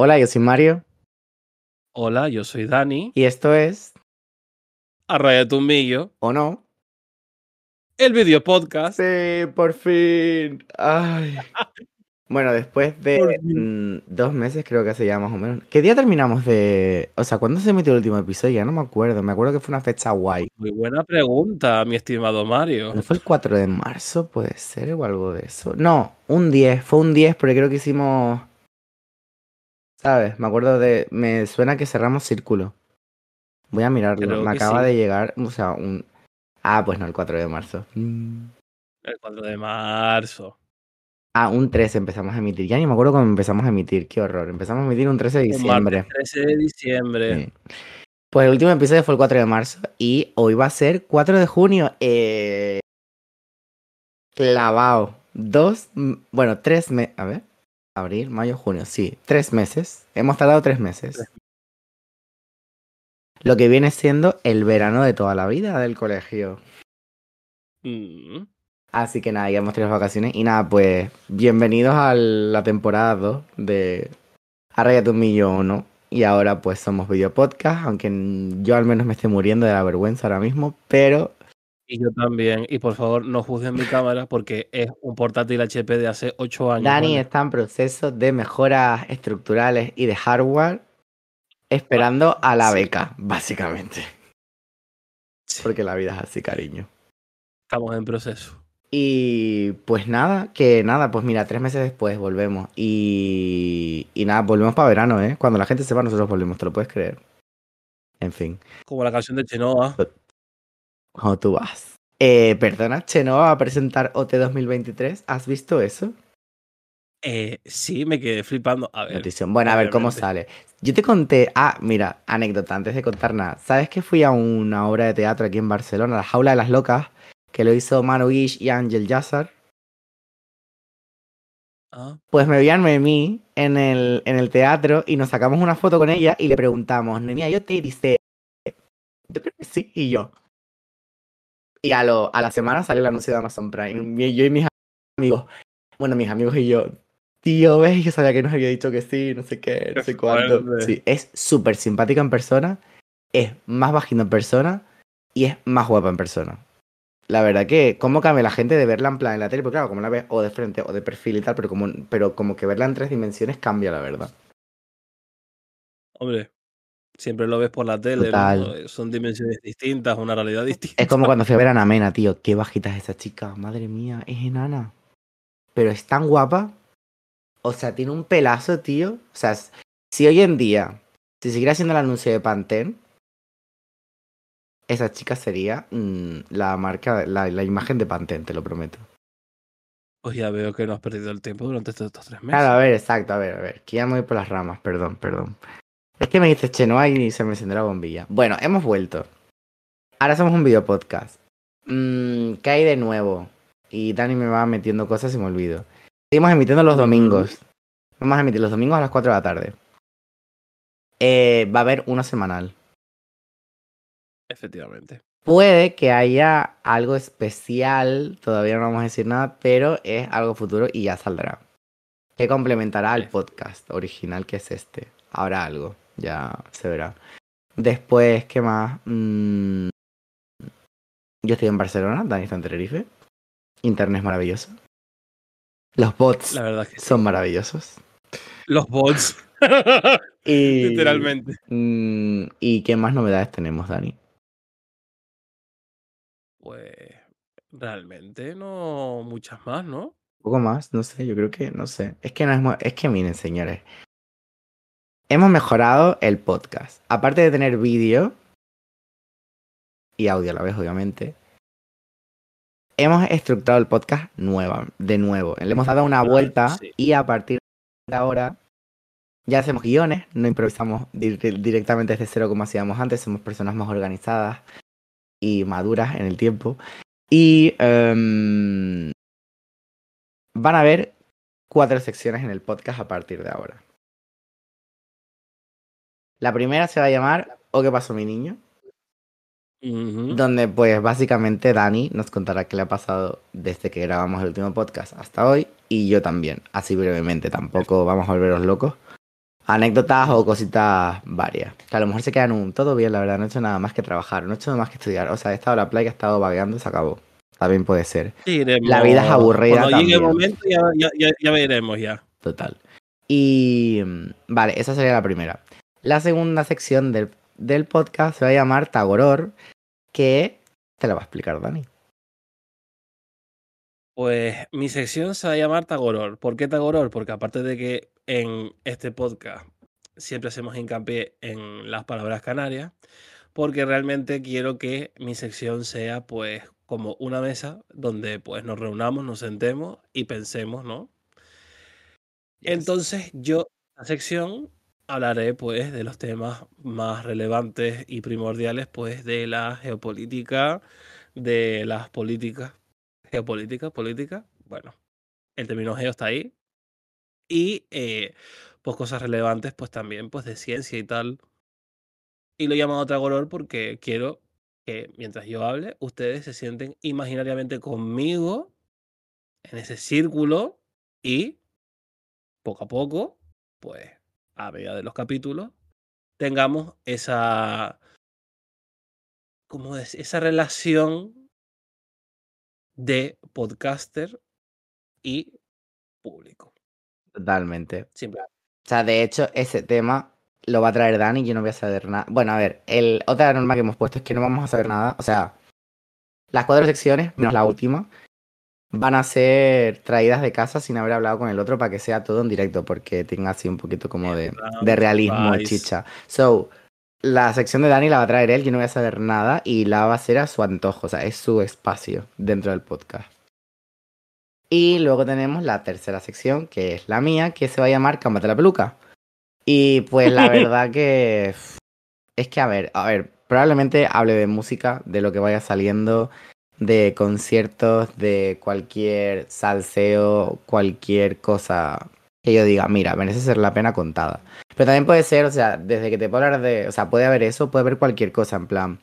Hola, yo soy Mario Hola, yo soy Dani. y esto es, Arraya tu millo, ¿o no? el video podcast. Sí, por fin. Ay. Bueno, después de mm, dos meses creo que hace ya más o menos. ¿Qué día terminamos de...? O sea, ¿cuándo se emitió el último episodio? Ya no me acuerdo. Me acuerdo que fue una fecha guay. Muy buena pregunta, mi estimado Mario. ¿No fue el 4 de marzo? ¿Puede ser o algo de eso? No, un 10. Fue un 10 porque creo que hicimos... ¿Sabes? Me acuerdo de... Me suena que cerramos círculo. Voy a mirarlo. Creo Me acaba sí. de llegar... O sea, un... Ah, pues no, el 4 de marzo. Mm. El 4 de marzo. Ah, un 13 empezamos a emitir. Ya ni me acuerdo cómo empezamos a emitir. Qué horror. Empezamos a emitir un 13 de diciembre. martes 13 de diciembre. Sí. Pues el último episodio fue el 4 de marzo y hoy va a ser 4 de junio. Eh... Clavado. Dos, bueno, tres meses. A ver. Abril, mayo, junio. Sí, tres meses. Hemos tardado tres meses. Lo que viene siendo el verano de toda la vida del colegio. Mm. Así que nada, ya hemos tenido vacaciones. Y nada, pues bienvenidos a la temporada 2 de Arráyate un millón, ¿no? Y ahora pues somos video podcast, aunque yo al menos me esté muriendo de la vergüenza ahora mismo, pero Y yo también. Y por favor, no juzguen mi cámara porque es un portátil HP de hace 8 años. Dani ¿vale? está en proceso de mejoras estructurales y de hardware, esperando a la Sí. beca, básicamente. Sí, Porque la vida es así, cariño. Estamos en proceso. Y pues nada, que nada, pues mira, tres meses después volvemos. Y, y nada, volvemos para verano, ¿eh? Cuando la gente se va, nosotros volvemos, ¿te lo puedes creer? En fin, Como la canción de Chenoa. Cuando tú vas. Eh, perdona, Chenoa va a presentar OT 2023. ¿Has visto eso? Eh, sí, me quedé flipando. A ver. Notición. Bueno, a ver cómo sale. Yo te conté, ah, mira, anécdota, antes de contar nada. ¿Sabes que fui a una obra de teatro aquí en Barcelona, La Jaula de las Locas, que lo hizo Manu Guix y Ángel Yassar? Ah, Pues me vi a Noemí en el, en el teatro y nos sacamos una foto con ella y le preguntamos, Noemí, yo te dice, yo creo que sí, y yo. Y a, lo, a la semana salió el anuncio de Amazon Prime. Yo y mis amigos, bueno, mis amigos y yo, tío, ves, yo sabía que nos había dicho que sí, no sé qué, no sé fuerte. Sí, es súper simpática en persona, es más bajita en persona y es más guapa en persona. La verdad que, ¿cómo cambia la gente de verla en plan en la tele? Porque claro, como la ves o de frente o de perfil y tal, pero como, pero como que verla en tres dimensiones cambia, la verdad. hombre. Siempre lo ves por la tele. ¿no? Total. Son dimensiones distintas, una realidad distinta. Es como cuando fui a ver a Namena, tío. Qué bajita es esa chica. Madre mía, es enana. Pero es tan guapa. O sea, tiene un pelazo, tío. O sea, si hoy en día, si siguiera haciendo el anuncio de Pantene, esa chica sería mm, la marca, la, la imagen de Pantene, te lo prometo. Pues ya veo que no has perdido el tiempo durante estos, estos tres meses. Claro, a ver, exacto, a ver, a ver. Que ya me voy por las ramas, perdón, perdón. Es que me dices Chenoa y se me encendió la bombilla. Bueno, hemos vuelto. Ahora somos un video podcast. Mm, ¿Qué hay de nuevo? Y Dani me va metiendo cosas y me olvido. Seguimos emitiendo los domingos. Vamos a emitir los domingos a las 4 de la tarde. Eh, va a haber uno semanal. Efectivamente. Puede que haya algo especial, todavía no vamos a decir nada, pero es algo futuro y ya saldrá. Que complementará al podcast original que es este. Habrá algo, ya se verá. Después, ¿qué más? Mm, Yo estoy en Barcelona, Dani está en Tenerife. Internet es maravilloso. Los bots La verdad que sí. son maravillosos. Los bots. Y, Literalmente. mm, ¿Y qué más novedades tenemos, Dani? Pues realmente no muchas más, ¿no? Un poco más, no sé, yo creo que, no sé. Es que no es, es que miren, señores. Hemos mejorado el podcast. Aparte de tener vídeo y audio a la vez, obviamente. Hemos estructurado el podcast nueva, de nuevo. Le hemos dado una vuelta sí. y a partir de ahora ya hacemos guiones, no improvisamos dir- directamente desde cero como hacíamos antes, somos personas más organizadas y maduras en el tiempo. Y em, van a haber cuatro secciones en el podcast a partir de ahora. La primera se va a llamar ¿O qué pasó mi niño? Donde pues básicamente Dani nos contará qué le ha pasado desde que grabamos el último podcast hasta hoy y yo también, así brevemente, tampoco vamos a volveros locos. anécdotas o cositas varias. Que a lo mejor se quedan un todo bien, la verdad, no he hecho nada más que trabajar, no he hecho nada más que estudiar. O sea, he estado en la playa, he estado vagueando, se acabó. También puede ser. Sí. La vida es aburrida Cuando llegue el momento ya, ya, ya, ya veremos ya. Total. Y mm, vale, esa sería la primera. La segunda sección del, del podcast se va a llamar Tagoror, que te la va a explicar Dani. Pues mi sección se va a llamar Tagoror. ¿Por qué Tagoror? Porque aparte de que en este podcast siempre hacemos hincapié en las palabras canarias, porque realmente quiero que mi sección sea pues como una mesa donde pues nos reunamos, nos sentemos y pensemos, ¿no? Entonces yo la sección hablaré pues de los temas más relevantes y primordiales pues de la geopolítica, de las políticas, geopolítica, política, bueno, el término geo está ahí, y eh, pues cosas relevantes pues también pues de ciencia y tal. Y lo he llamado Tragoror porque quiero que mientras yo hable, ustedes se sienten imaginariamente conmigo en ese círculo y poco a poco, pues a medida de los capítulos, tengamos esa, ¿cómo decir? Esa relación de podcaster y público. Totalmente. Simple. O sea, de hecho, ese tema lo va a traer Dani y yo no voy a saber nada. Bueno, a ver, el, otra norma que hemos puesto es que no vamos a saber nada. O sea, las cuatro secciones, menos la última, van a ser traídas de casa sin haber hablado con el otro para que sea todo en directo, porque tenga así un poquito como de, de realismo, chicha. So, la sección de Dani la va a traer él, yo no voy a saber nada y la va a hacer a su antojo, o sea, es su espacio dentro del podcast. Y luego tenemos la tercera sección, que es la mía, que se va a llamar Cámbate la peluca. Y pues la verdad que es que, a ver, a ver, probablemente hable de música, de lo que vaya saliendo, de conciertos, de cualquier salseo, cualquier cosa que yo diga, mira, merece ser la pena contada. Pero también puede ser, o sea, desde que te puedo hablar de, o sea, puede haber eso, puede haber cualquier cosa, en plan.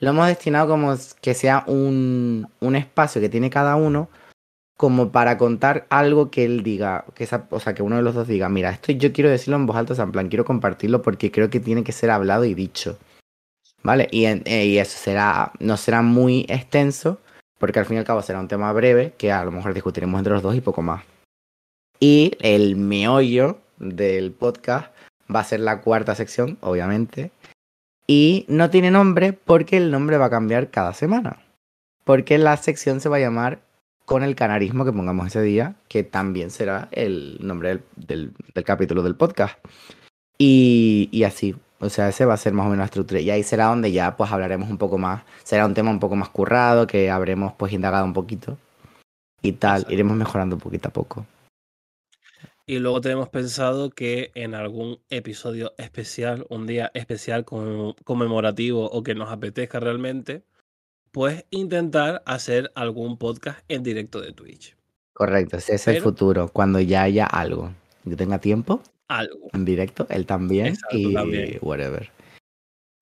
Lo hemos destinado como que sea un, un espacio que tiene cada uno como para contar algo que él diga, que esa, o sea, que uno de los dos diga, mira, esto yo quiero decirlo en voz alta, en plan, quiero compartirlo porque creo que tiene que ser hablado y dicho. ¿Vale? Y, eh, y eso será, no será muy extenso, porque al fin y al cabo será un tema breve, que a lo mejor discutiremos entre los dos y poco más. Y el meollo del podcast va a ser la cuarta sección, obviamente. Y no tiene nombre porque el nombre va a cambiar cada semana. Porque la sección se va a llamar con el canarismo que pongamos ese día, que también será el nombre del, del- del capítulo del podcast. Y, y así, o sea, ese va a ser más o menos la estructura. Y ahí será donde ya pues hablaremos un poco más, será un tema un poco más currado, que habremos pues indagado un poquito. Y tal, Exacto. iremos mejorando poquito a poco. Y luego tenemos pensado que en algún episodio especial, un día especial con- conmemorativo o que nos apetezca realmente, pues intentar hacer algún podcast en directo de Twitch. Correcto, ese es el futuro, cuando ya haya algo. Yo tenga tiempo, Algo. en directo, él también Exacto, y también. whatever.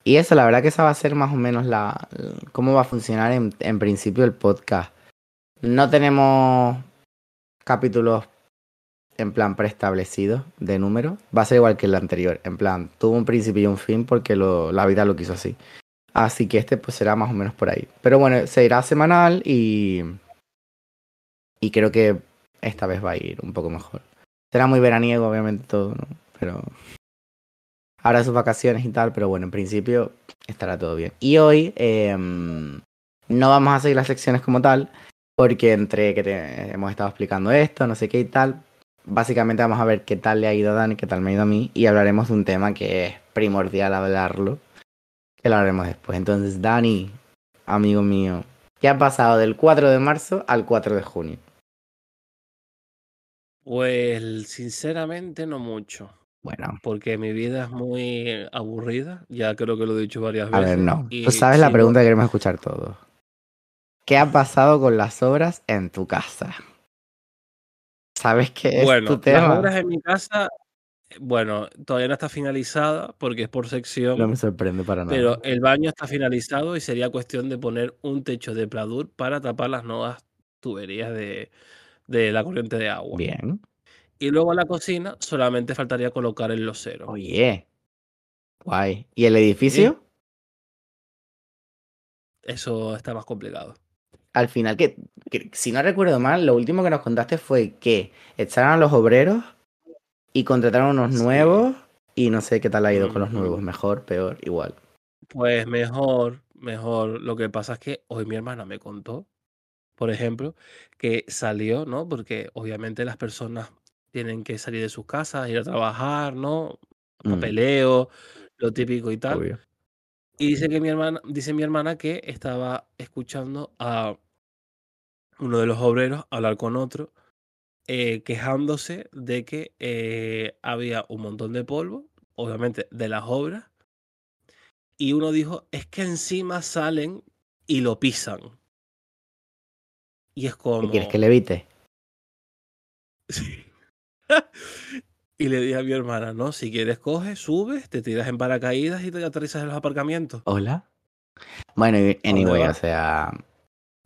Y eso, la verdad que esa va a ser más o menos la cómo va a funcionar en, en principio el podcast. No tenemos capítulos en plan preestablecidos de número. Va a ser igual que el anterior. En plan, tuvo un principio y un fin porque lo, la vida lo quiso así. Así que este pues será más o menos por ahí. Pero bueno, se irá semanal y. Y creo que esta vez va a ir un poco mejor. Será muy veraniego, obviamente, todo, ¿no? Pero. Ahora sus vacaciones y tal, pero bueno, en principio estará todo bien. Y hoy em, no vamos a seguir las secciones como tal, porque entre que te- hemos estado explicando esto, no sé qué y tal, básicamente vamos a ver qué tal le ha ido a Dani, qué tal me ha ido a mí, y hablaremos de un tema que es primordial hablarlo, que lo haremos después. Entonces, Dani, amigo mío, ¿qué ha pasado del 4 de marzo al 4 de junio? Pues sinceramente no mucho, Bueno, porque mi vida es muy aburrida, ya creo que lo he dicho varias a veces. ver, no. y Tú sabes la pregunta que queremos escuchar todos. ¿Qué ha pasado con las obras en tu casa? ¿Sabes qué es Bueno, tu las tema? obras en mi casa, bueno, todavía no está finalizada porque es por sección. No me sorprende para nada. Pero el baño está finalizado y sería cuestión de poner un techo de pladur para tapar las nuevas tuberías de, de la corriente de agua. Bien. Y luego a la cocina solamente faltaría colocar el losero. Oye. Guay. ¿Y el edificio? Eso está más complicado. Al final, que, que, si no recuerdo mal, lo último que nos contaste fue que echaron a los obreros y contrataron unos Sí. nuevos y no sé qué tal ha ido con los nuevos. Mejor, peor, igual. Pues mejor, mejor. Lo que pasa es que hoy mi hermana me contó, por ejemplo, que salió, ¿no? Porque obviamente las personas tienen que salir de sus casas, ir a trabajar, ¿no? Mm, Papeleo, lo típico y tal. obvio. Y dice que mi hermana, dice mi hermana que estaba escuchando a uno de los obreros hablar con otro, eh, quejándose de que eh, había un montón de polvo, obviamente de las obras, y uno dijo, es que encima salen y lo pisan. Y es ¿Qué como... quieres que le evite? Sí. y le dije a mi hermana, no, si quieres coges, subes, te tiras en paracaídas y te aterrizas en los aparcamientos. ¿Hola? Bueno, y- ¿A dónde anyway, o sea,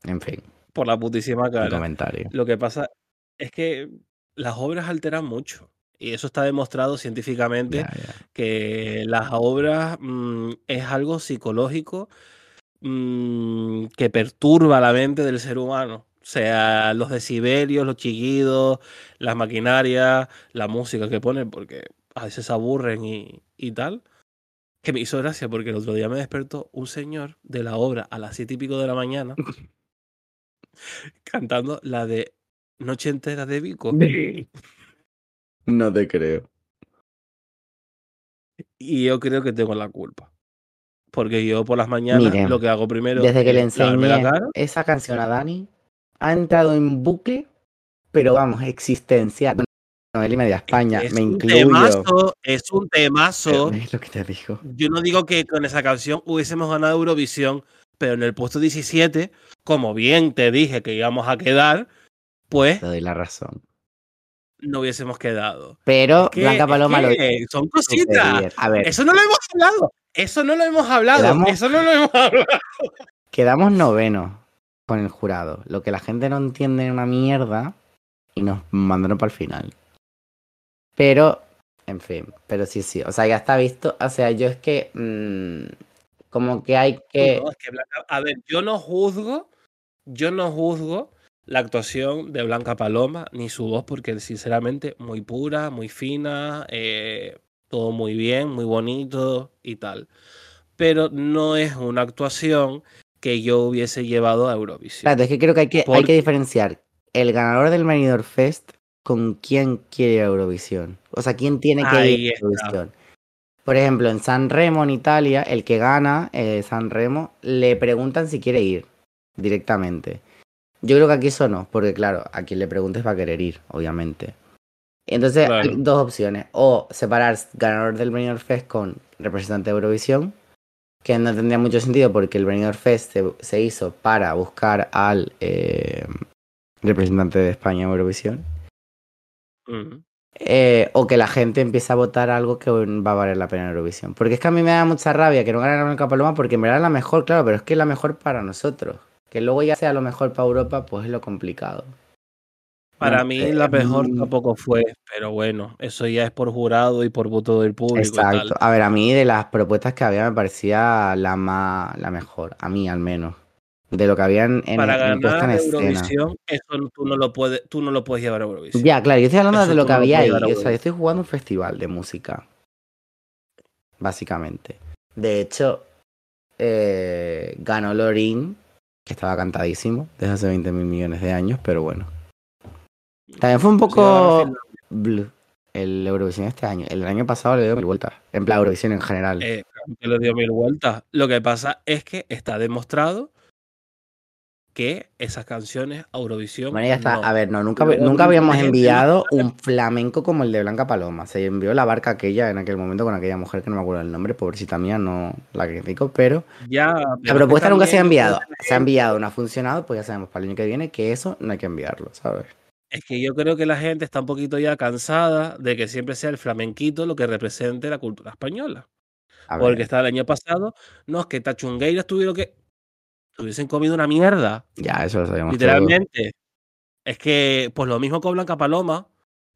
en fin, Por la putísima el cara. comentario. Lo que pasa es que las obras alteran mucho. Y eso está demostrado científicamente que las obras mm, es algo psicológico mm, que perturba la mente del ser humano. O sea, los decibelios, los chillidos, las maquinarias, la música que ponen, porque a veces se aburren y, y tal. Que me hizo gracia porque el otro día me despertó un señor de la obra a las siete y pico de la mañana cantando la de Noche entera de Vico. No te creo. Y yo creo que tengo la culpa. Porque yo por las mañanas lo que hago primero Desde que le la enseñé cara. esa canción a Dani, ha entrado en bucle, pero vamos, existencial. Bueno, él y media España, Es me incluyo. temazo, es un temazo. Es lo que te digo. Yo no digo que con esa canción hubiésemos ganado Eurovisión, pero en el puesto 17, como bien te dije que íbamos a quedar, pues Te doy la razón. no hubiésemos quedado. Pero Es que- Blanca es Paloma lo hizo que son cositas. A ver, Eso no lo hemos hablado. Eso no lo hemos hablado. Quedamos- Eso no lo hemos hablado. quedamos novenos con el jurado. Lo que la gente no entiende es una mierda y nos mandaron para el final. Pero, en fin, pero sí, sí. O sea, ya está visto. O sea, yo es que. mm, como que hay que. No, que Blanca- a ver, yo no juzgo, yo no juzgo la actuación de Blanca Paloma ni su voz, porque sinceramente muy pura, muy fina, eh, todo muy bien, muy bonito y tal. Pero no es una actuación que yo hubiese llevado a Eurovisión. Claro, es que creo que hay que, hay que diferenciar el ganador del Benidorm Fest con quién quiere ir a Eurovisión. O sea, quién tiene que Ahí ir a está. Eurovisión. Por ejemplo, en San Remo, en Italia, el que gana eh, San Remo, le preguntan si quiere ir directamente. Yo creo que aquí eso no, porque claro, a quien le preguntes va a querer ir, obviamente. Entonces Claro. hay dos opciones. O separar ganador del Benidorm Fest con representante de Eurovisión, que no tendría mucho sentido porque el Benidorm Fest se, se hizo para buscar al eh, representante de España en Eurovisión. Mm. Eh, o que la gente empiece a votar algo que va a valer la pena en Eurovisión. Porque es que a mí me da mucha rabia que no gane la Blanca Paloma porque en verdad es la mejor, claro, pero es que es la mejor para nosotros. Que luego ya sea lo mejor para Europa, pues es lo complicado. Para No mí sé, la mejor mm. tampoco fue, pero bueno, eso ya es por jurado y por voto del público y Exacto. tal. A ver, a mí de las propuestas que había me parecía la más, la mejor. A mí al menos. De lo que había en, Para en puesta en ganar escena. Eurovisión, eso tú no lo puedes, tú no lo puedes llevar a Eurovisión. Ya, claro, yo estoy hablando Eso de lo que había ahí. O sea, Eurovisión. yo estoy jugando un festival de música. Básicamente. De hecho, eh, ganó Lorin, que estaba cantadísimo desde hace 20 mil millones de años, pero bueno. También fue un poco blue el Eurovisión este año. El año pasado le dio mil vueltas. En plan, Eurovisión en general. Eh, le dio mil vueltas. Lo que pasa es que está demostrado que esas canciones a Eurovisión. Bueno, ya está. no. A ver, no, nunca, nunca habíamos enviado un flamenco como el de Blanca Paloma. Se envió la barca aquella en aquel momento con aquella mujer que no me acuerdo el nombre, pobrecita mía, no la critico, pero Ya, pero la propuesta nunca se ha enviado. Se ha enviado, no ha funcionado, pues ya sabemos para el año que viene que eso no hay que enviarlo, ¿sabes? Es que yo creo que la gente está un poquito ya cansada de que siempre sea el flamenquito lo que represente la cultura española. Porque está el año pasado, no, es que Tachungueiras tuvieron que. Hubiesen comido una mierda. ya, eso lo sabemos todos. Literalmente. Es que, pues lo mismo con Blanca Paloma.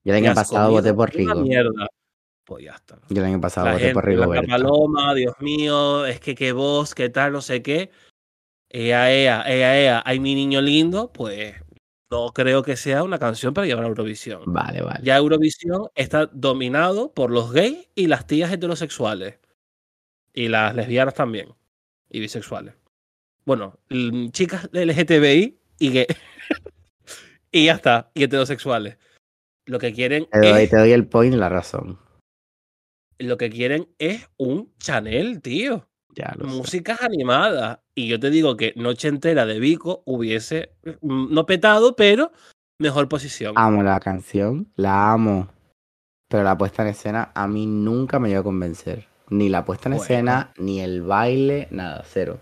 Yo el año pasado voté por una Rigo. mierda, pues ya está. Yo el año pasado La voté por gente, Blanca. Paloma, Dios mío, es que qué voz, qué tal, no sé qué. Ea, ea, ea, ea, ay mi niño lindo, pues no creo que sea una canción para llevar a Eurovisión. Vale, vale. Ya Eurovisión está dominado por los gays y las tías heterosexuales. Y las lesbianas también. Y bisexuales. Bueno, chicas LGTBI y gay. y ya está. Y heterosexuales. Lo que quieren Te doy, es, te doy el point y la razón. lo que quieren es un Chanel, tío. Ya lo sé. Músicas animadas. Y yo te digo que Noche Entera de Vico hubiese, mm, no petado, pero mejor posición. Amo la canción, la amo. Pero la puesta en escena a mí nunca me llegó a convencer. Ni la puesta en Bueno. escena, ni el baile, nada, cero.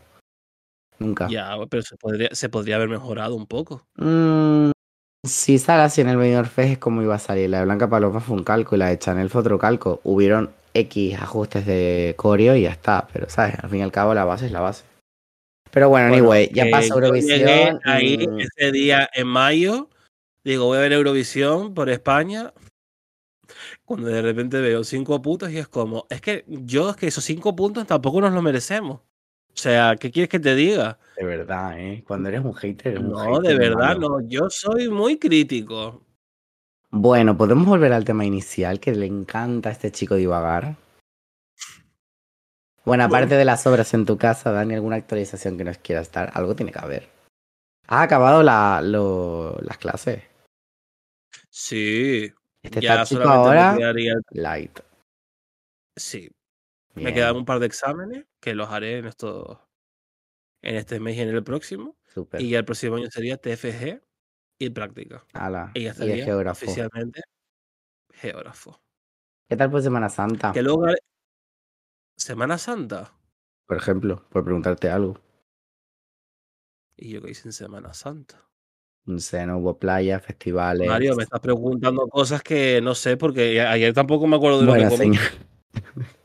Nunca. Ya, pero se podría, se podría haber mejorado un poco. Mm, si sale así en el Benidorm Fest es como iba a salir. La de Blanca Paloma fue un calco y la de Chanel fue otro calco. Hubieron X ajustes de coreo y ya está. Pero, ¿sabes? Al fin y al cabo la base es la base. Pero bueno, Bueno, anyway, ya eh, llegué Eurovisión. ahí mm, ese día en mayo. Digo, voy a ver Eurovisión por España. Cuando de repente veo cinco puntos y es como, es que yo, es que esos cinco puntos tampoco nos lo merecemos. O sea, ¿qué quieres que te diga? de verdad, ¿eh? Cuando eres un hater, eres un No, de verdad, malo. no. Yo soy muy crítico. Bueno, podemos volver al tema inicial, que le encanta a este chico divagar. Bueno, aparte de las obras en tu casa, Dani, alguna actualización que nos quieras dar, algo tiene que haber. ¿Has acabado la, lo- las clases? Sí. Este ya solamente ahora, me quedaría. light. Sí. Me quedan un par de exámenes que los haré en estos. En este mes y en el próximo. Y ya el próximo año sería TFG y práctica. Ala, Y ya y geógrafo. oficialmente geógrafo. ¿Qué tal por Semana Santa? Que luego Semana Santa. Por ejemplo, por preguntarte algo. Y yo que hice en Semana Santa. No sé, no hubo playa, festivales. Mario, me estás preguntando cosas que no sé, porque ayer tampoco me acuerdo de lo Bueno, que comí.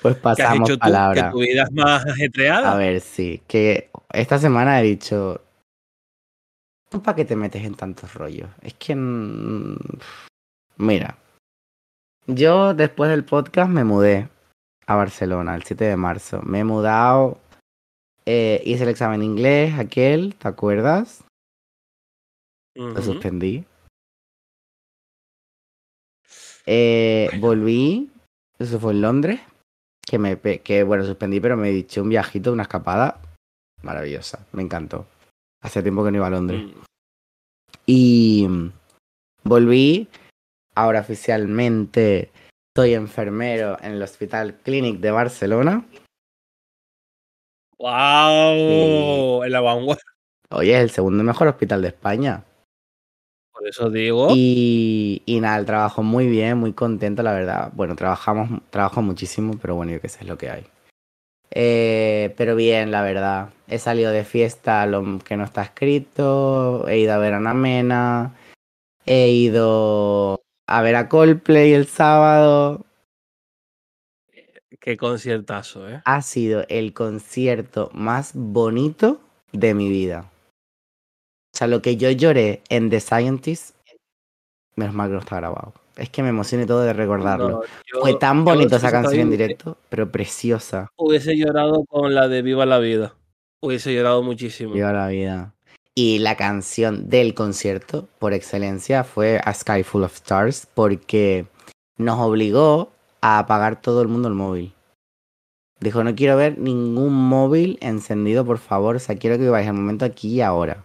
Pues ¿Qué has pasamos hecho tú? palabra. Que tu vida es más ajetreada. A ver, sí, que esta semana he dicho, ¿tú para qué te metes en tantos rollos? Es que, mm, mira, yo después del podcast me mudé a Barcelona el 7 de marzo. Me he mudado, eh, hice el examen inglés, aquel, ¿te acuerdas? Lo Ujú. suspendí. Eh, volví, eso fue en Londres, que me que bueno, suspendí, pero me dicho un viajito, una escapada maravillosa, me encantó. Hace tiempo que no iba a Londres. Mm. Y mm, volví, ahora oficialmente soy enfermero en el Hospital Clinic de Barcelona. ¡Wow! En la vanguardia. Oye, es el segundo mejor hospital de España. Por eso digo. Y, y nada, el trabajo muy bien, muy contento, la verdad. Bueno, trabajamos, trabajo muchísimo, pero bueno, yo qué sé, es lo que hay. Eh, pero bien, la verdad. He salido de fiesta, lo que no está escrito. He ido a ver a Ana Mena. He ido a ver a Coldplay el sábado. Qué conciertazo, ¿eh? Ha sido el concierto más bonito de mi vida. O sea, lo que yo lloré en The Scientist, menos mal que no está grabado. Es que me emocioné todo de recordarlo. No, yo- Fue tan si esa canción en directo, pero preciosa. Hubiese llorado con la de Viva la Vida. Hubiese llorado muchísimo. Viva la vida. Y la canción del concierto, por excelencia, fue A Sky Full of Stars, porque nos obligó a apagar todo el mundo el móvil. Dijo, no quiero ver ningún móvil encendido, por favor. O sea, quiero que vayáis al momento aquí y ahora.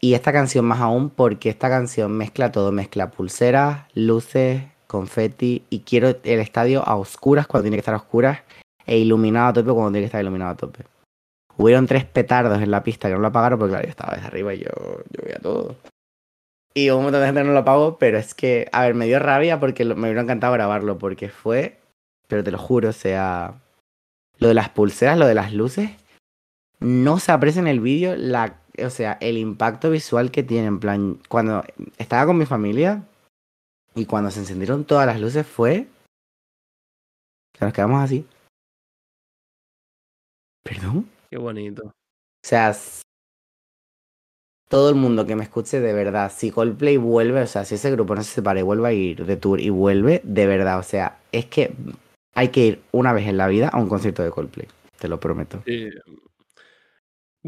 Y esta canción más aún, porque esta canción mezcla todo, mezcla pulseras, luces, confeti, y quiero el estadio a oscuras cuando tiene que estar a oscuras, e iluminado a tope cuando tiene que estar iluminado a tope. Hubieron tres petardos en la pista que no lo apagaron porque claro, yo estaba desde arriba y yo, yo veía todo. Y un montón de gente no lo apagó, pero es que, a ver, me dio rabia porque me hubiera encantado grabarlo porque fue, pero te lo juro, o sea, lo de las pulseras, lo de las luces, no se aprecia en el vídeo la, o sea, el impacto visual que tiene, en plan, cuando estaba con mi familia y cuando se encendieron todas las luces fue, que nos quedamos así. ¿Perdón? Qué bonito. O sea, todo el mundo que me escuche de verdad, si Coldplay vuelve, o sea, si ese grupo no se separa y vuelve a ir de tour y vuelve, de verdad, o sea, es que hay que ir una vez en la vida a un concierto de Coldplay, te lo prometo. Sí.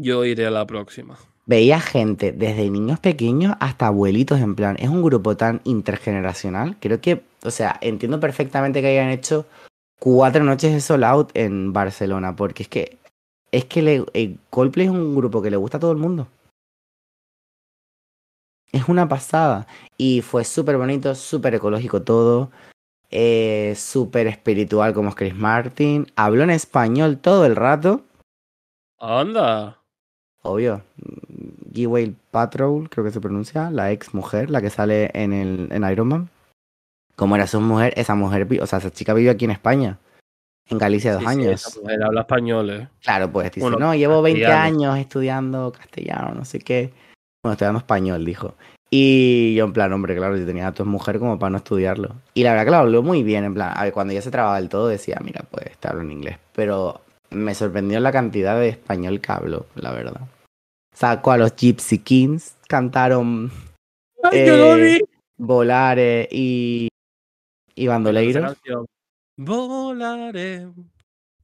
Yo iré a la próxima. Veía gente desde niños pequeños hasta abuelitos en plan, es un grupo tan intergeneracional, creo que, o sea, entiendo perfectamente que hayan hecho cuatro noches de Soul Out en Barcelona, porque es que es que le, eh, Coldplay es un grupo que le gusta a todo el mundo. Es una pasada. Y fue súper bonito, súper ecológico todo. Eh, súper espiritual como es Chris Martin. Habló en español todo el rato. Anda. Obvio. G-Whale Patrol, creo que se pronuncia. La ex mujer, la que sale en, el, en Iron Man. Como era su mujer, esa mujer, o sea, esa chica vive aquí en España. En Galicia dos Sí, sí, años. esa mujer habla español, ¿eh? Claro, pues dice, Bueno, no, llevo 20 castellano. años estudiando castellano, no sé qué. Bueno, estudiando español, dijo. Y yo en plan, hombre, claro, yo tenía a tu mujer como para no estudiarlo. Y la verdad que lo habló muy bien, en plan, a ver, cuando ya se trababa del todo decía, mira, pues te hablo en inglés. Pero me sorprendió la cantidad de español que habló, la verdad. Sacó a los Gypsy Kings, cantaron ¡Ay, yo lo Eh, vi! Volares y, y canción. Volaré.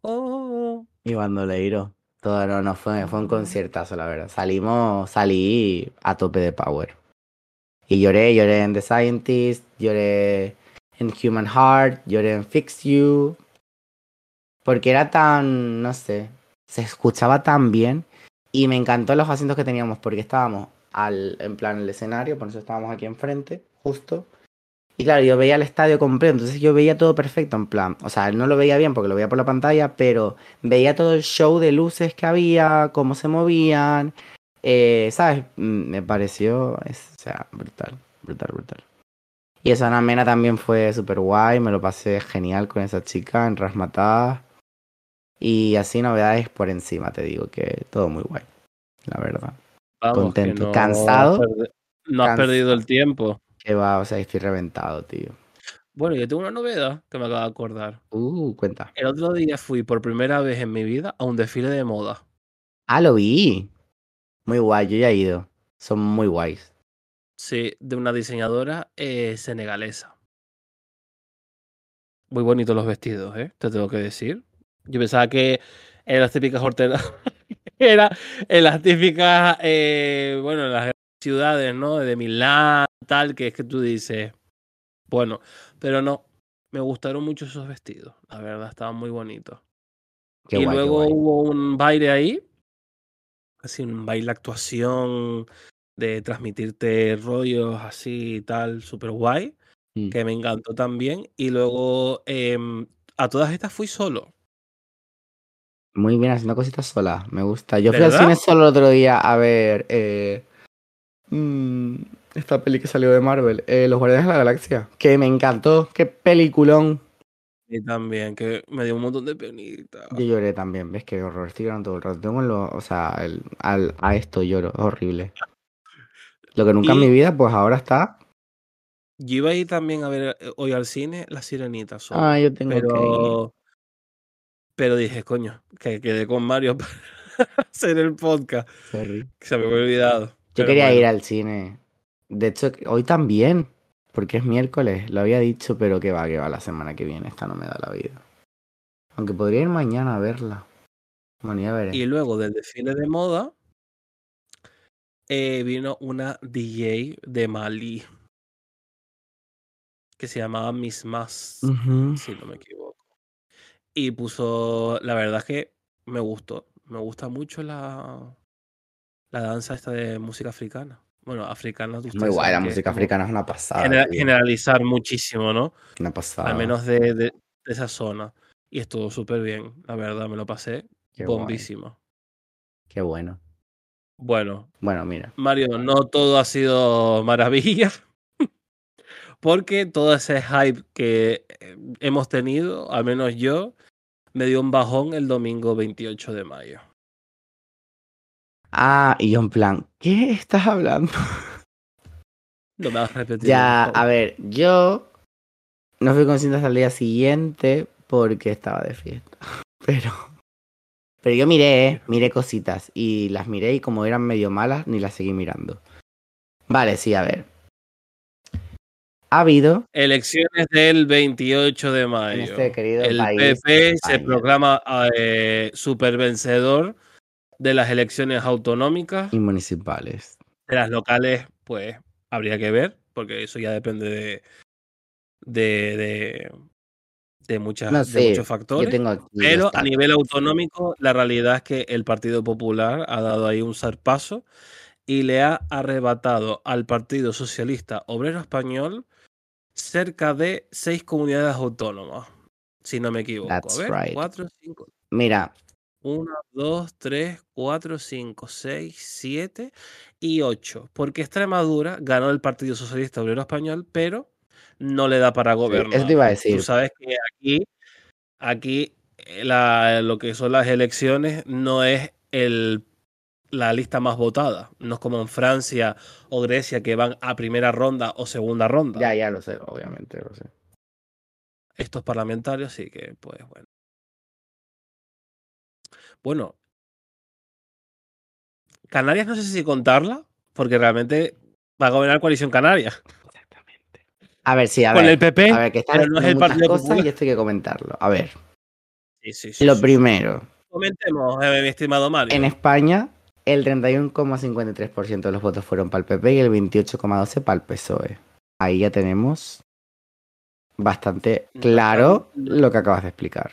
Oh. Y Bandoleiro. Todo no, no fue, fue un conciertazo, la verdad. Salimos, salí a tope de power. Y lloré, lloré en The Scientist, lloré en Human Heart, lloré en Fix You. Porque era tan, no sé, se escuchaba tan bien. Y me encantó los asientos que teníamos porque estábamos al, en plan el escenario, por eso estábamos aquí enfrente, justo. Y claro, yo veía el estadio completo, entonces yo veía todo perfecto en plan. O sea, no lo veía bien porque lo veía por la pantalla, pero veía todo el show de luces que había, cómo se movían. eh, ¿Sabes? Mm, Me pareció, es- brutal, brutal, brutal. Y esa Ana Mena también fue súper guay, me lo pasé genial con esa chica en Rasmatá. Y así novedades por encima, te digo que todo muy guay, la verdad. Vamos, Contento. no ¿Cansado? No has Cansado. perdido el tiempo. Que va, o sea, estoy reventado, tío. Bueno, yo tengo una novedad que me acabo de acordar. Uh, cuenta. El otro día fui por primera vez en mi vida a un desfile de moda. Ah, lo vi. Muy guay, yo ya he ido. Son muy guays. Sí, de una diseñadora eh, senegalesa. Muy bonitos los vestidos, ¿eh? Te tengo que decir. Yo pensaba que eran las típicas horteras. Era en las típicas, eh, bueno, en las ciudades, ¿no? De Milán, tal, que es que tú dices, bueno, pero no. Me gustaron mucho esos vestidos. La verdad, estaban muy bonitos. Qué y guay, luego hubo un baile ahí, así un baile actuación de transmitirte rollos así y tal, súper guay, Mm. que me encantó también. Y luego em, a todas estas fui solo. Muy bien, haciendo cositas solas. Me gusta. Yo fui al cine solo el otro día a ver eh, mm, esta peli que salió de Marvel, eh, Los Guardianes de la Galaxia. Que me encantó. Qué peliculón. Y también, que me dio un montón de penita. Yo lloré también. ¿Ves qué horror? Estoy llorando todo el rato. Tengo lo, o sea, el- al- a esto lloro. Es horrible. Lo que nunca en mi vida, pues ahora está. Yo iba a ir también a ver eh, hoy al cine La Sirenita solo. Ah, yo tengo que ir. Pero, dije, coño, que quedé con Mario para hacer el podcast. Sorry. Que se me había olvidado. Yo quería bueno. ir al cine. De hecho, hoy también. Porque es miércoles. Lo había dicho, pero que va, que va la semana que viene. Esta no me da la vida. Aunque podría ir mañana a verla. Bueno, ya veré. Y luego del desfile de moda eh, vino una DJ de Mali que se llamaba Miss Mas, Ujú. si no me equivoco. Y puso, la verdad es que me gustó, me gusta mucho la, la danza esta de música africana. Bueno, africana, Es muy guay, la música africana es una pasada. Genera- generalizar muchísimo, ¿no? Una pasada. Al menos de, de- de esa zona. Y estuvo súper bien, la verdad, me lo pasé Qué guay. bombísimo. Qué bueno. Bueno, Bueno, mira. Mario, no todo ha sido maravilla, porque todo ese hype que eh, hemos tenido, al menos yo, me dio un bajón el domingo 28 de mayo. Ah, y yo en plan, ¿qué estás hablando? No me vas a repetir. Ya, a ver, yo no fui consciente hasta el día siguiente porque estaba de fiesta. Pero, Pero yo miré, ¿eh? miré cositas y las miré y como eran medio malas, ni las seguí mirando. Vale, sí, a ver. Ha habido Elecciones del 28 de mayo. este querido el país. PP se proclama eh, supervencedor de las elecciones autonómicas. y municipales. De las locales, pues habría que ver, porque eso ya depende de, de, de, de muchas, No de muchos factores. Pero a nivel autonómico, la realidad es que el Partido Popular ha dado ahí un zarpazo y le ha arrebatado al Partido Socialista Obrero Español cerca de seis comunidades autónomas, si no me equivoco. That's a ver, right. cuatro, cinco, Mira, una, dos, tres, cuatro, cinco, seis, siete y ocho. Porque Extremadura ganó el Partido Socialista Obrero Español, pero no le da para sí, gobernar. eso te iba a Tú decir. sabes que aquí, aquí eh, la- lo que son las elecciones no es el, la lista más votada. No es como en Francia o Grecia que van a primera ronda o segunda ronda. Ya, ya lo sé, obviamente lo sé. Estos parlamentarios sí que, pues bueno. Bueno, Canarias no sé si contarla, porque realmente va a gobernar Coalición Canaria. Exactamente. A ver, sí, a Con ver. el PP, A ver, que están pero no es el muchas Partido cosas Popular. y esto hay que comentarlo. A ver, Sí, sí, sí, lo primero, Comentemos, eh, mi estimado Mario. en España el 31,53% de los votos fueron para el PP y el 28,12% para el PSOE. Ahí ya tenemos bastante claro lo que acabas de explicar.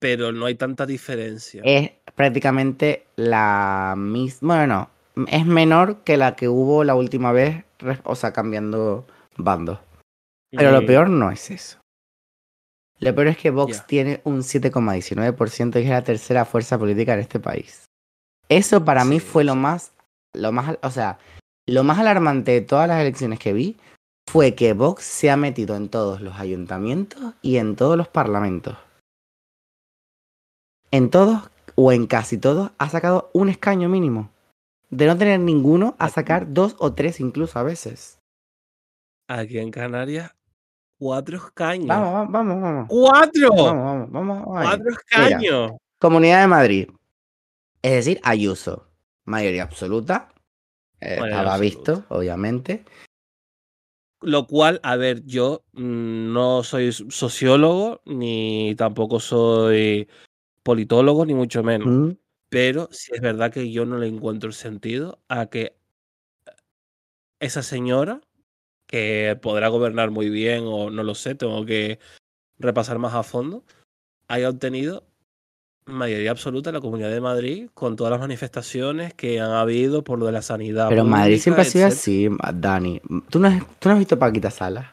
Pero no hay tanta diferencia. Es prácticamente la misma, bueno, no, es menor que la que hubo la última vez, o sea, cambiando bandos. Pero lo Mm, peor no es eso. Lo peor es que Vox tiene un 7,19% y es la tercera fuerza política en este país. Eso para mí fue lo más, lo más, o sea, lo más alarmante de todas las elecciones que vi fue que Vox se ha metido en todos los ayuntamientos y en todos los parlamentos. En todos o en casi todos ha sacado un escaño mínimo. De no tener ninguno a sacar dos o tres incluso a veces. Aquí en Canarias, cuatro escaños. Vamos, vamos, vamos, vamos. ¡Cuatro! Vamos, vamos, vamos. ¡Cuatro escaños! Comunidad de Madrid. Es decir, Ayuso. Mayoría absoluta. Eh, Mayoría estaba absoluta. visto, obviamente. Lo cual, a ver, yo mm, no soy sociólogo, ni tampoco soy politólogo, ni mucho menos. Mm, Pero sí es verdad que yo no le encuentro el sentido a que esa señora, que podrá gobernar muy bien o no lo sé, tengo que repasar más a fondo, haya obtenido mayoría absoluta en la Comunidad de Madrid con todas las manifestaciones que han habido por lo de la sanidad. Pero Madrid pública, siempre ha sido así, Dani. ¿Tú no, has, ¿Tú no has visto Paquita Salas?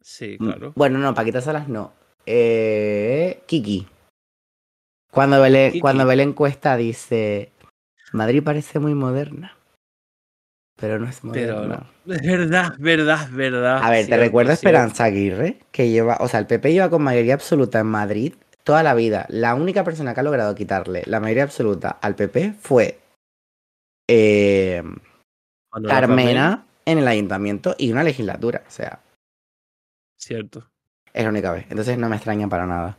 Sí, Mm, claro. Bueno, no, Paquita Salas no. Eh, Kiki. Cuando ve, Kiki. cuando ve la encuesta dice, Madrid parece muy moderna. Pero no es moderna. Es verdad, verdad, verdad. A ver, ¿te recuerda. Esperanza Aguirre? Que lleva, o sea, el PP lleva con mayoría absoluta en Madrid toda la vida. La única persona que ha logrado quitarle la mayoría absoluta al PP fue eh, Carmena en el ayuntamiento y una legislatura. O sea, Cierto. es la única vez. Entonces no me extraña para nada.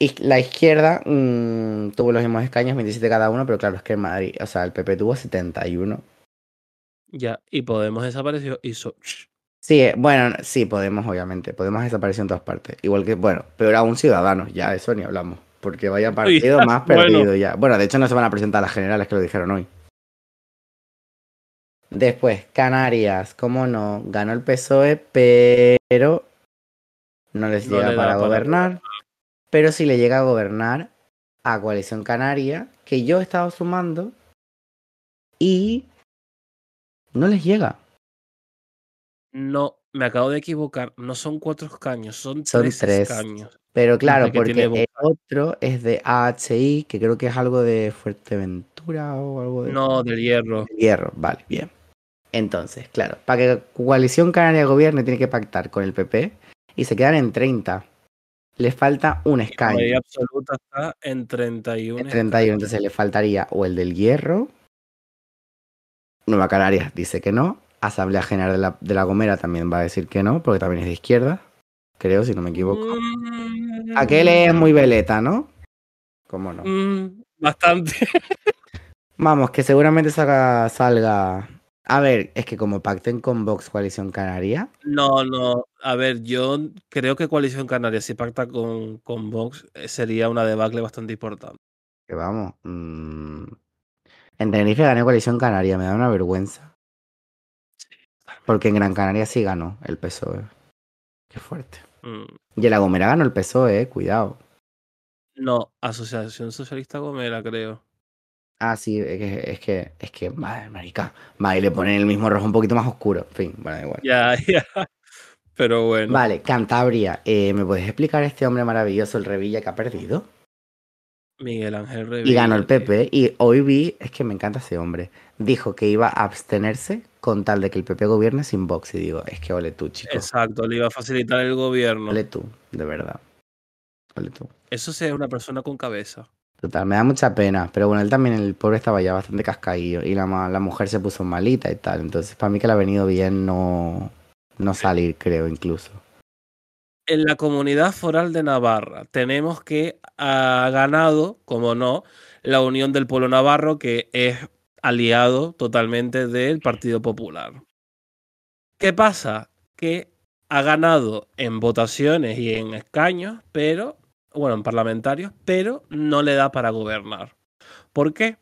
Y la izquierda mm, tuvo los mismos escaños, 27 cada uno, pero claro, es que en Madrid, o sea, el PP tuvo 71. Ya, y Podemos desapareció, hizo. Sí, eh, bueno, sí, Podemos, obviamente. Podemos desaparecer en todas partes. Igual que, bueno, peor aún Ciudadanos, ya, eso ni hablamos. Porque vaya partido más bueno. perdido ya. Bueno, de hecho no se van a presentar las generales que lo dijeron hoy. Después, Canarias, cómo no, ganó el PSOE, pero no les No llega le para gobernar. Pero sí le llega a gobernar a Coalición Canaria, que yo he estado sumando, y no les llega. No, me acabo de equivocar. No son cuatro escaños, son, Son tres, tres. escaños. Pero claro, que porque el otro es de AHI, que creo que es algo de Fuerteventura o algo de No, del hierro. Hierro. Vale, bien. Entonces, claro, para que Coalición Canaria gobierne tiene que pactar con el PP y se quedan en 30. Les falta un La escaño. mayoría absoluta está en 31. En 31, escaños. entonces le faltaría o el del Hierro. Nueva Canarias dice que no. Asamblea General de la, de la Gomera también va a decir que no, porque también es de izquierda. creo, si no me equivoco. Mm, Aquel es muy veleta, ¿no? ¿Cómo no? mm, bastante. Vamos, que seguramente salga, salga. A ver, es que como pacten con Vox Coalición Canaria, No, no. A ver, yo creo que Coalición Canaria, si pacta con, con Vox, eh, sería una debacle bastante importante. que vamos. mm, En Tenerife gané Coalición Canaria, me da una vergüenza. Porque en Gran Canaria sí ganó el PSOE. Qué fuerte. Mm. Y en La Gomera ganó el PSOE, eh, cuidado. No, Asociación Socialista Gomera, creo. Ah, sí, es que, es que, es que, madre marica. Va, y le ponen el mismo rojo un poquito más oscuro. En fin, bueno, da igual. Ya, ya. Pero bueno. Vale, Cantabria. eh, ¿Me puedes explicar este hombre maravilloso, el Revilla, que ha perdido? Miguel Ángel Y Revilla. ganó el. PP. Y hoy vi, es que me encanta ese hombre. Dijo que iba a abstenerse con tal de que el PP gobierne sin Vox. Y digo, es que ole tú, chico. Exacto, le iba a facilitar el gobierno. Ole tú, de verdad. Ole tú. Eso sí es una persona con cabeza. Total, me da mucha pena. Pero bueno, él también, el pobre estaba ya bastante cascaillo. Y la, la mujer se puso malita y tal. Entonces, para mí que le ha venido bien no, no salir, creo, incluso. En la comunidad foral de Navarra tenemos que ha ganado, como no, la Unión del Pueblo Navarro, que es aliado totalmente del Partido Popular. ¿Qué pasa? Que ha ganado en votaciones y en escaños, pero, bueno, en parlamentarios, pero no le da para gobernar. ¿Por qué?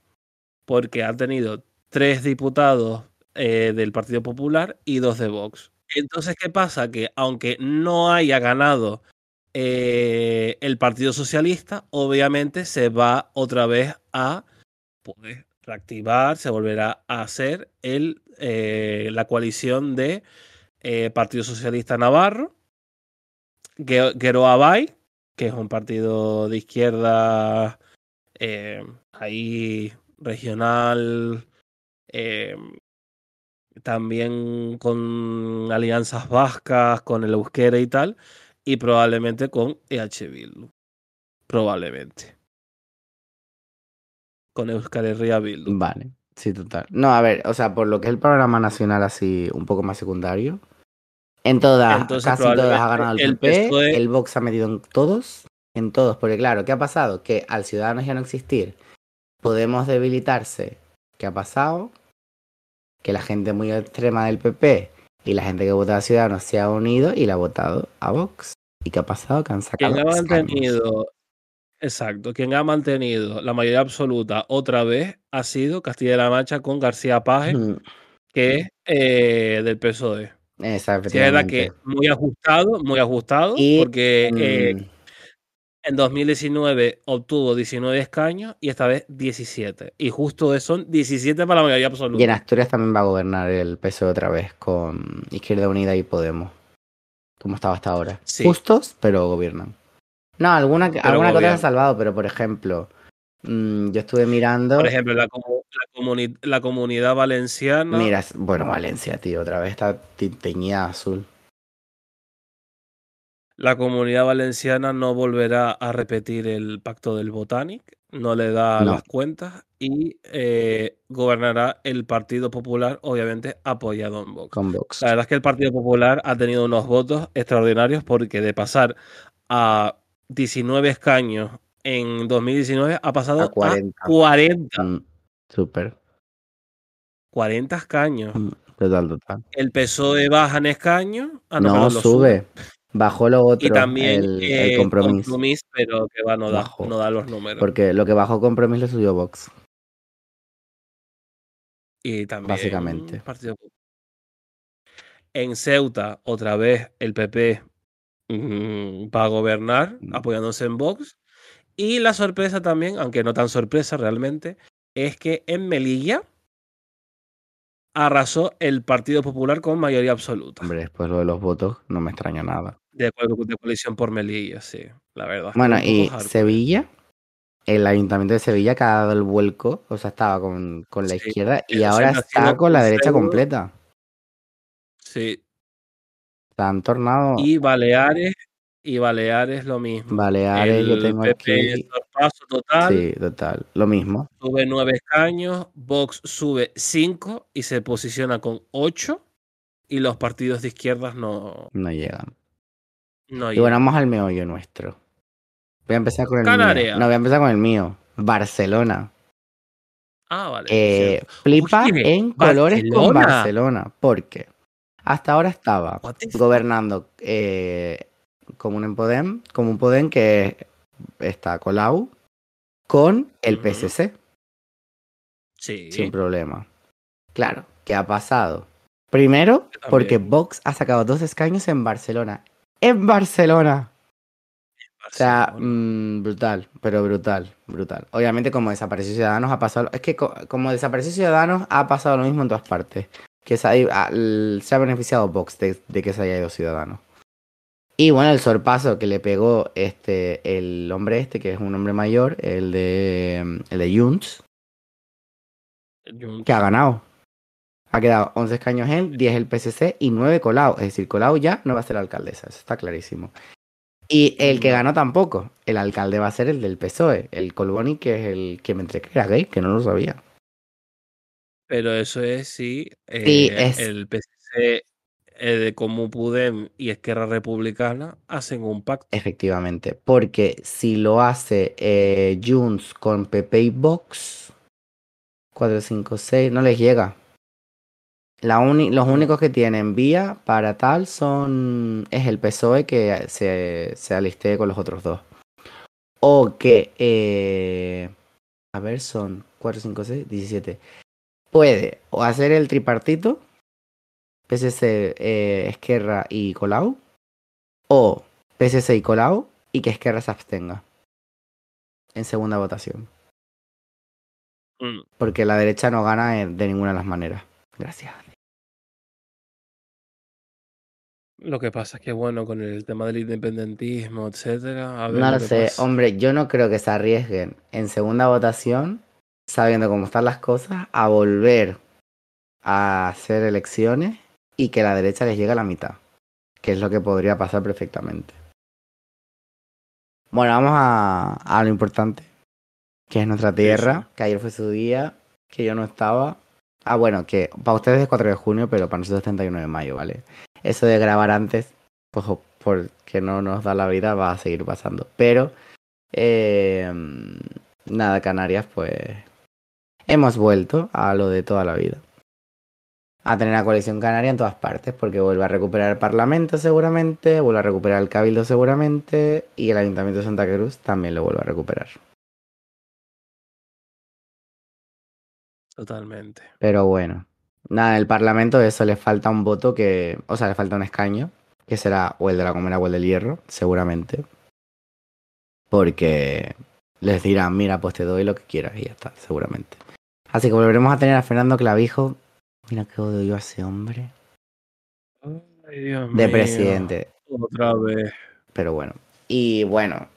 Porque ha tenido tres diputados eh, del Partido Popular y dos de Vox. Entonces, ¿qué pasa? Que aunque no haya ganado eh, el Partido Socialista, obviamente se va otra vez a pues, reactivar, se volverá a hacer el, eh, la coalición de eh, Partido Socialista Navarro, Geroa Bay, que es un partido de izquierda ahí regional, también con alianzas vascas, con el euskera y tal, y probablemente con EH Bildu. Probablemente. Con Euskal Herria Bildu. Vale, sí, total. No, a ver, o sea, por lo que es el programa nacional así un poco más secundario, en todas, Entonces, casi todas ha ganado el el PP, PSOE el Vox ha metido en todos, en todos, porque claro, ¿qué ha pasado? Que al Ciudadanos ya no existir, Podemos debilitarse. ¿Qué ha pasado? Que la gente muy extrema del PP y la gente que vota a Ciudadanos se ha unido y la ha votado a Vox. ¿Y qué ha pasado? Que han sacado Quien ha mantenido, exacto, quien ha mantenido la mayoría absoluta otra vez ha sido Castilla-La Mancha con García Paje, Mm, que es eh, del PSOE. Esa, Sí, es verdad que muy ajustado, muy ajustado, Y, porque eh, Mm, en 2019 obtuvo 19 escaños y esta vez 17. Y justo de- son 17 para la mayoría y en absoluta. Asturias también va a gobernar el PSOE otra vez con Izquierda Unida y Podemos. Como estaba hasta ahora. Sí. Justos, pero gobiernan. No, alguna, Pero alguna cosa se ha salvado, pero por ejemplo, mm, yo estuve mirando. Por ejemplo, la, la, comuni- la comunidad valenciana. Mira, bueno, Valencia, tío, otra vez está teñida azul. La comunidad valenciana no volverá a repetir el pacto del Botanic, no le da No. las cuentas y eh, gobernará el Partido Popular, obviamente apoyado en Vox. Con Vox. La verdad es que el Partido Popular ha tenido unos votos extraordinarios porque de pasar a 19 escaños en 2019 ha pasado A a 40. 40, Mm, Súper. 40 escaños. Mm, Total, total. El PSOE baja en escaños. Ah, no, perdón, lo sube. Bajó lo otro, Y también el, el eh, compromiso. Pero que va, no da, Bajó. no da los números. Porque lo que bajó compromiso lo subió Vox. y también básicamente. Partido. En Ceuta, otra vez, el PP mm, va a gobernar Mm. apoyándose en Vox. Y la sorpresa también, aunque no tan sorpresa realmente, es que en Melilla arrasó el Partido Popular con mayoría absoluta. Hombre, después lo de los votos no me extraña nada. De acuerdo de coalición por Melilla, sí, la verdad. Bueno, y. Sevilla, el ayuntamiento de Sevilla que ha dado el vuelco, o sea, estaba con, con la Sí, izquierda y ahora está con la derecha completa. Sí, Se han tornado y Baleares, y Baleares lo mismo. Baleares, yo tengo PP aquí. sorpaso total, Sí, total, lo mismo. sube nueve escaños, Vox sube cinco y se posiciona con ocho, y los partidos de izquierdas no, No llegan. No, Y bueno, vamos al meollo nuestro. Voy a empezar con el mío. No, voy a empezar con el mío. Barcelona. Ah, vale. Eh, flipa en colores con Barcelona. Porque hasta ahora estaba gobernando eh, como un Podem, como un Podem que está Colau con el. PSC. Sí. sin problema. Claro, ¿qué ha pasado? Primero, porque Vox ha sacado dos escaños en Barcelona. ¡En Barcelona! O sea, mm, brutal, pero brutal, brutal. Obviamente, como desapareció Ciudadanos, ha pasado. Es que co- como desapareció Ciudadanos, ha pasado lo mismo en todas partes. Que se ha, se ha beneficiado Vox de, de que se haya ido Ciudadanos. Y bueno, el sorpaso que le pegó este el hombre este, que es un hombre mayor, el de el de Junts, que ha ganado. Ha quedado 11 escaños él, 10 el PSC y 9 Colau. Es decir, Colau ya no va a ser alcaldesa, eso está clarísimo. Y el que No. ganó tampoco. El alcalde va a ser el del PSOE, el Colboni, que es el que me enteré que era gay, que no lo sabía. Pero eso es si eh, Sí, es- el eh, de Comú Podem y Esquerra Republicana hacen un pacto. Efectivamente, porque si lo hace eh, Junts con PP y Vox, 4, 5, 6, no les llega. La uni- los únicos que tienen vía para tal son es el PSOE que se, se aliste con los otros dos. O que, eh, a ver, son 4, 5, 6, 17. Puede o hacer el tripartito, PSC, eh, Esquerra y Colau, o PSC y Colau y que Esquerra se abstenga en segunda votación. Mm. Porque la derecha no gana de ninguna de las maneras. Gracias. Lo que pasa es que, bueno, con el tema del independentismo, etcétera, a ver No lo sé, pasa. hombre, yo no creo que se arriesguen en segunda votación, sabiendo cómo están las cosas, a volver a hacer elecciones y que la derecha les llegue a la mitad, que es lo que podría pasar perfectamente. Bueno, vamos a, a lo importante, que es nuestra tierra, sí. que ayer fue su día, que yo no estaba. Ah, bueno, que para ustedes es 4 de junio, pero para nosotros es 31 de mayo, ¿vale? Eso de grabar antes, pues porque no nos da la vida, va a seguir pasando. Pero, eh, nada, Canarias, pues hemos vuelto a lo de toda la vida. A tener la coalición canaria en todas partes, porque vuelve a recuperar el Parlamento seguramente, vuelve a recuperar el Cabildo seguramente, y el Ayuntamiento de Santa Cruz también lo vuelve a recuperar. Totalmente. Pero bueno, nada, el Parlamento eso le falta un voto que, o sea, le falta un escaño, que será o el de la Comuna o el del Hierro, seguramente. Porque les dirán, mira, pues te doy lo que quieras y ya está, seguramente. Así que volveremos a tener a Fernando Clavijo. Mira qué odio yo a ese hombre. Ay, Dios De mío. presidente. Otra vez. Pero bueno. Y bueno,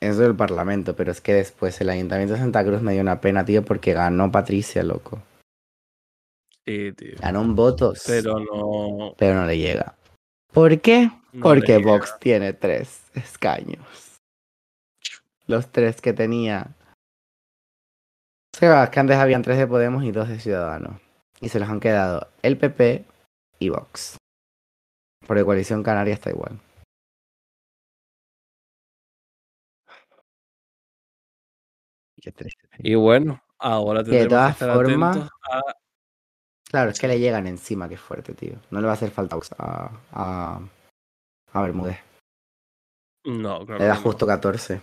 eso del Parlamento, pero es que después el Ayuntamiento de Santa Cruz me dio una pena, tío, porque ganó Patricia, loco. Sí, tío. Ganó en votos. Pero no. pero no le llega. ¿Por qué? no Porque Vox tiene tres escaños. Los tres que tenía. O sea, que antes habían tres de Podemos y dos de Ciudadanos. Y se los han quedado el PP y Vox. Por coalición canaria está igual. Qué triste. Y bueno, ahora Que de tendremos que todas estar formas- atentos a. Claro, es que le llegan encima, que fuerte, tío. No le va a hacer falta a, a, a Bermúdez. No, claro. Le da que no. justo 14.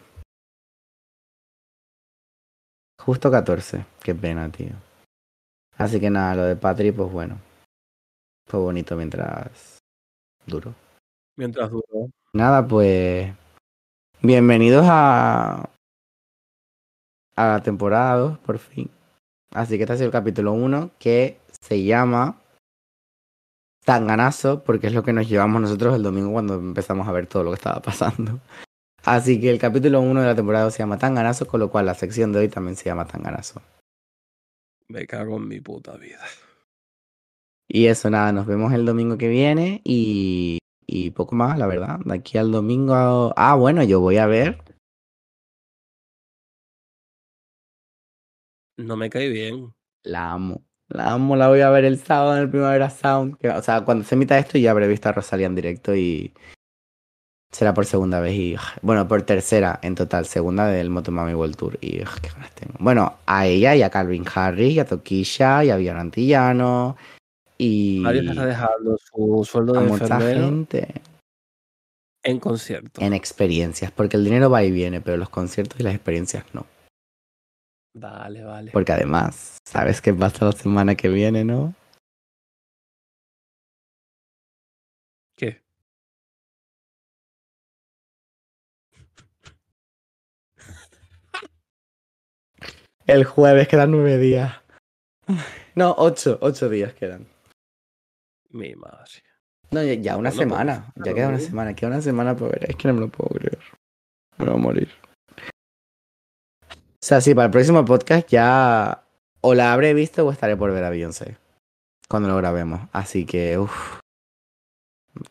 Justo 14. Qué pena, tío. Así que nada, lo de Patri, pues bueno. Fue bonito mientras duro. Mientras duró. Nada, pues. Bienvenidos a. A la temporada 2, por fin. Así que este ha sido el capítulo 1 que se llama. Tanganazo, porque es lo que nos llevamos nosotros el domingo cuando empezamos a ver todo lo que estaba pasando. Así que el capítulo 1 de la temporada 2 se llama Tanganazo, con lo cual la sección de hoy también se llama Tanganazo. Me cago en mi puta vida. Y eso, nada, nos vemos el domingo que viene y, y poco más, la verdad. De aquí al domingo. Ah, bueno, yo voy a ver. No me cae bien. La amo. La amo, la voy a ver el sábado en el Primavera Sound. o sea, cuando se emita esto ya habré visto a Rosalía en directo y. Será por segunda vez y. Bueno, por tercera en total, segunda del Motomami World Tour. Y ugh, qué ganas tengo. Bueno, a ella y a Calvin Harris y a Toquilla y a Vivian Antillano. Y. Mario está dejando su sueldo a de mucha gente en conciertos. en experiencias. Porque el dinero va y viene, pero los conciertos y las experiencias no. Vale, vale. Porque además, ¿sabes qué pasa la semana que viene, no? El jueves quedan nueve días. No, ocho, ocho días quedan. Mi madre. No, ya, ya una pues, semana. ya queda una semana. Queda una semana para ver. Es que no me lo puedo creer. Me voy a morir. O sea, sí, para el próximo podcast ya o la habré visto o estaré por ver a Beyoncé. Cuando lo grabemos. Así que, uff.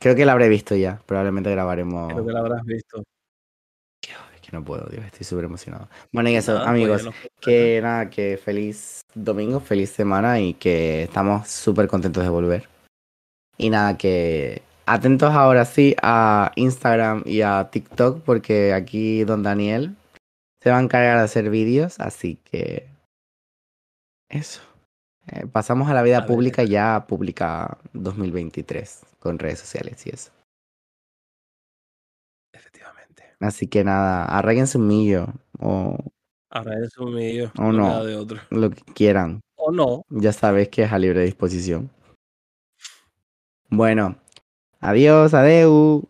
Creo que la habré visto ya. Probablemente grabaremos. Creo que lo habrás visto. No puedo, Dios. Estoy súper emocionado. Bueno, y eso, Nada, amigos. pues, nos- Que nada, que feliz domingo, feliz semana y que estamos súper contentos de volver. Y nada, que atentos ahora sí a Instagram y a TikTok porque aquí don Daniel se va a encargar de hacer vídeos, así que eso. Eh, pasamos a la vida A pública ya pública 2023 con redes sociales y eso. Efectivamente. Así que nada, arréglense un millo o es un medio. O no. de otro. lo que quieran. O no. Ya sabes que es a libre disposición. Bueno, adiós, adeu.